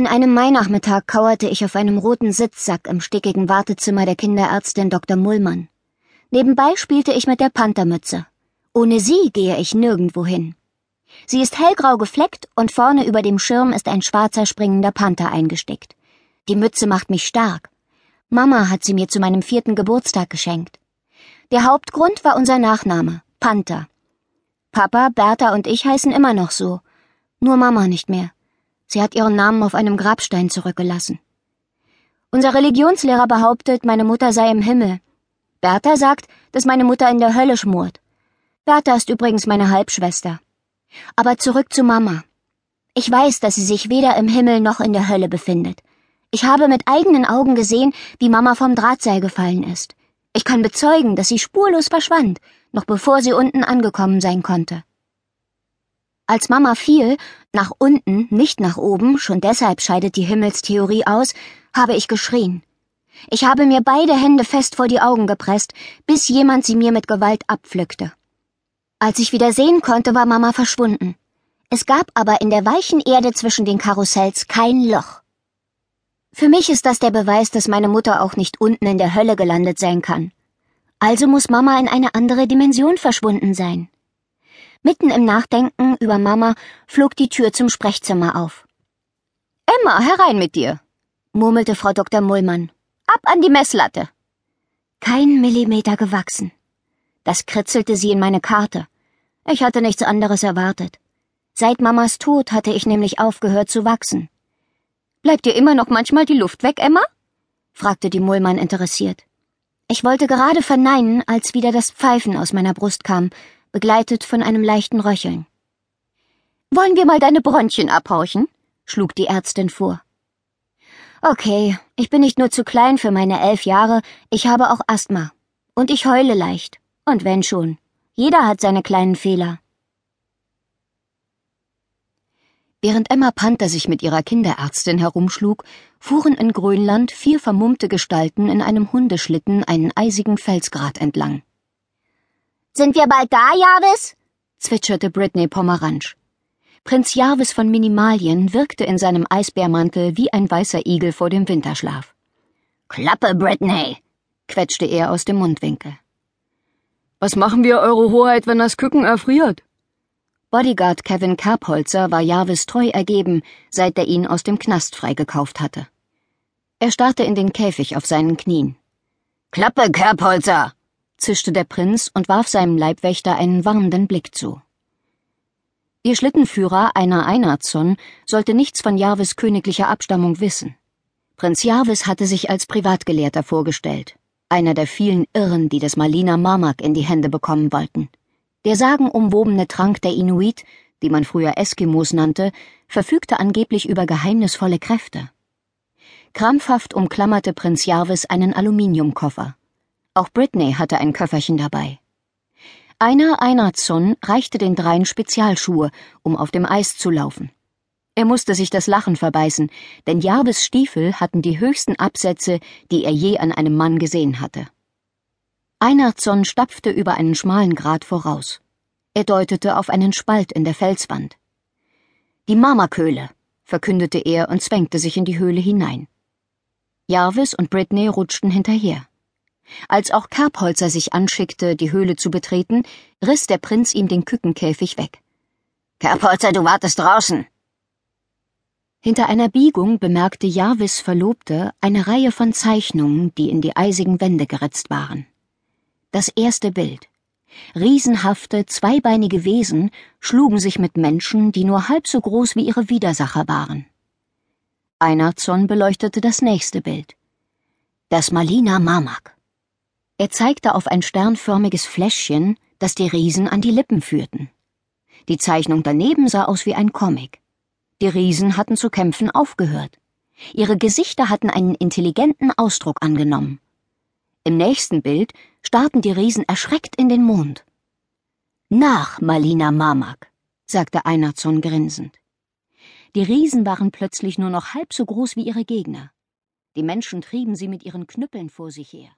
An einem Mainachmittag kauerte ich auf einem roten Sitzsack im stickigen Wartezimmer der Kinderärztin Dr. Mullmann. Nebenbei spielte ich mit der Panthermütze. Ohne sie gehe ich nirgendwo hin. Sie ist hellgrau gefleckt und vorne über dem Schirm ist ein schwarzer springender Panther eingestickt. Die Mütze macht mich stark. Mama hat sie mir zu meinem vierten Geburtstag geschenkt. Der Hauptgrund war unser Nachname, Panther. Papa, Bertha und ich heißen immer noch so. Nur Mama nicht mehr. Sie hat ihren Namen auf einem Grabstein zurückgelassen. Unser Religionslehrer behauptet, meine Mutter sei im Himmel. Bertha sagt, dass meine Mutter in der Hölle schmort. Bertha ist übrigens meine Halbschwester. Aber zurück zu Mama. Ich weiß, dass sie sich weder im Himmel noch in der Hölle befindet. Ich habe mit eigenen Augen gesehen, wie Mama vom Drahtseil gefallen ist. Ich kann bezeugen, dass sie spurlos verschwand, noch bevor sie unten angekommen sein konnte. Als Mama fiel, nach unten, nicht nach oben, schon deshalb scheidet die Himmelstheorie aus, habe ich geschrien. Ich habe mir beide Hände fest vor die Augen gepresst, bis jemand sie mir mit Gewalt abpflückte. Als ich wieder sehen konnte, war Mama verschwunden. Es gab aber in der weichen Erde zwischen den Karussells kein Loch. Für mich ist das der Beweis, dass meine Mutter auch nicht unten in der Hölle gelandet sein kann. Also muss Mama in eine andere Dimension verschwunden sein. Mitten im Nachdenken über Mama flog die Tür zum Sprechzimmer auf. Emma, herein mit dir, murmelte Frau Dr. Mullmann. Ab an die Messlatte. Kein Millimeter gewachsen. Das kritzelte sie in meine Karte. Ich hatte nichts anderes erwartet. Seit Mamas Tod hatte ich nämlich aufgehört zu wachsen. Bleibt dir immer noch manchmal die Luft weg, Emma? fragte die Mullmann interessiert. Ich wollte gerade verneinen, als wieder das Pfeifen aus meiner Brust kam, begleitet von einem leichten Röcheln. Wollen wir mal deine Bronchien abhorchen? schlug die Ärztin vor. Okay, ich bin nicht nur zu klein für meine elf Jahre, ich habe auch Asthma. Und ich heule leicht. Und wenn schon. Jeder hat seine kleinen Fehler. Während Emma Panther sich mit ihrer Kinderärztin herumschlug, fuhren in Grönland vier vermummte Gestalten in einem Hundeschlitten einen eisigen Felsgrat entlang. Sind wir bald da, Jarvis? zwitscherte Britney Pomeransch. Prinz Jarvis von Minimalien wirkte in seinem Eisbärmantel wie ein weißer Igel vor dem Winterschlaf. Klappe, Britney, quetschte er aus dem Mundwinkel. Was machen wir, Eure Hoheit, wenn das Küken erfriert? Bodyguard Kevin Kerbholzer war Jarvis treu ergeben, seit er ihn aus dem Knast freigekauft hatte. Er starrte in den Käfig auf seinen Knien. Klappe, Kerbholzer! Zischte der Prinz und warf seinem Leibwächter einen warnenden Blick zu. Ihr Schlittenführer, einer Einardzon, sollte nichts von Jarvis königlicher Abstammung wissen. Prinz Jarvis hatte sich als Privatgelehrter vorgestellt, einer der vielen Irren, die das Malina Marmak in die Hände bekommen wollten. Der sagenumwobene Trank der Inuit, die man früher Eskimos nannte, verfügte angeblich über geheimnisvolle Kräfte. Krampfhaft umklammerte Prinz Jarvis einen Aluminiumkoffer. Auch Britney hatte ein Köfferchen dabei. Einer Einardzon reichte den dreien Spezialschuhe, um auf dem Eis zu laufen. Er musste sich das Lachen verbeißen, denn Jarvis Stiefel hatten die höchsten Absätze, die er je an einem Mann gesehen hatte. Einardzon stapfte über einen schmalen Grat voraus. Er deutete auf einen Spalt in der Felswand. Die Marmaköhle, verkündete er und zwängte sich in die Höhle hinein. Jarvis und Britney rutschten hinterher. Als auch Kerbholzer sich anschickte, die Höhle zu betreten, riss der Prinz ihm den Kückenkäfig weg. Kerbholzer, du wartest draußen. Hinter einer Biegung bemerkte Jarvis Verlobte eine Reihe von Zeichnungen, die in die eisigen Wände geritzt waren. Das erste Bild. Riesenhafte, zweibeinige Wesen schlugen sich mit Menschen, die nur halb so groß wie ihre Widersacher waren. Einardzon beleuchtete das nächste Bild. Das Malina Marmak. Er zeigte auf ein sternförmiges Fläschchen, das die Riesen an die Lippen führten. Die Zeichnung daneben sah aus wie ein Comic. Die Riesen hatten zu kämpfen aufgehört. Ihre Gesichter hatten einen intelligenten Ausdruck angenommen. Im nächsten Bild starrten die Riesen erschreckt in den Mond. Nach Malina Marmak, sagte Einardzon grinsend. Die Riesen waren plötzlich nur noch halb so groß wie ihre Gegner. Die Menschen trieben sie mit ihren Knüppeln vor sich her.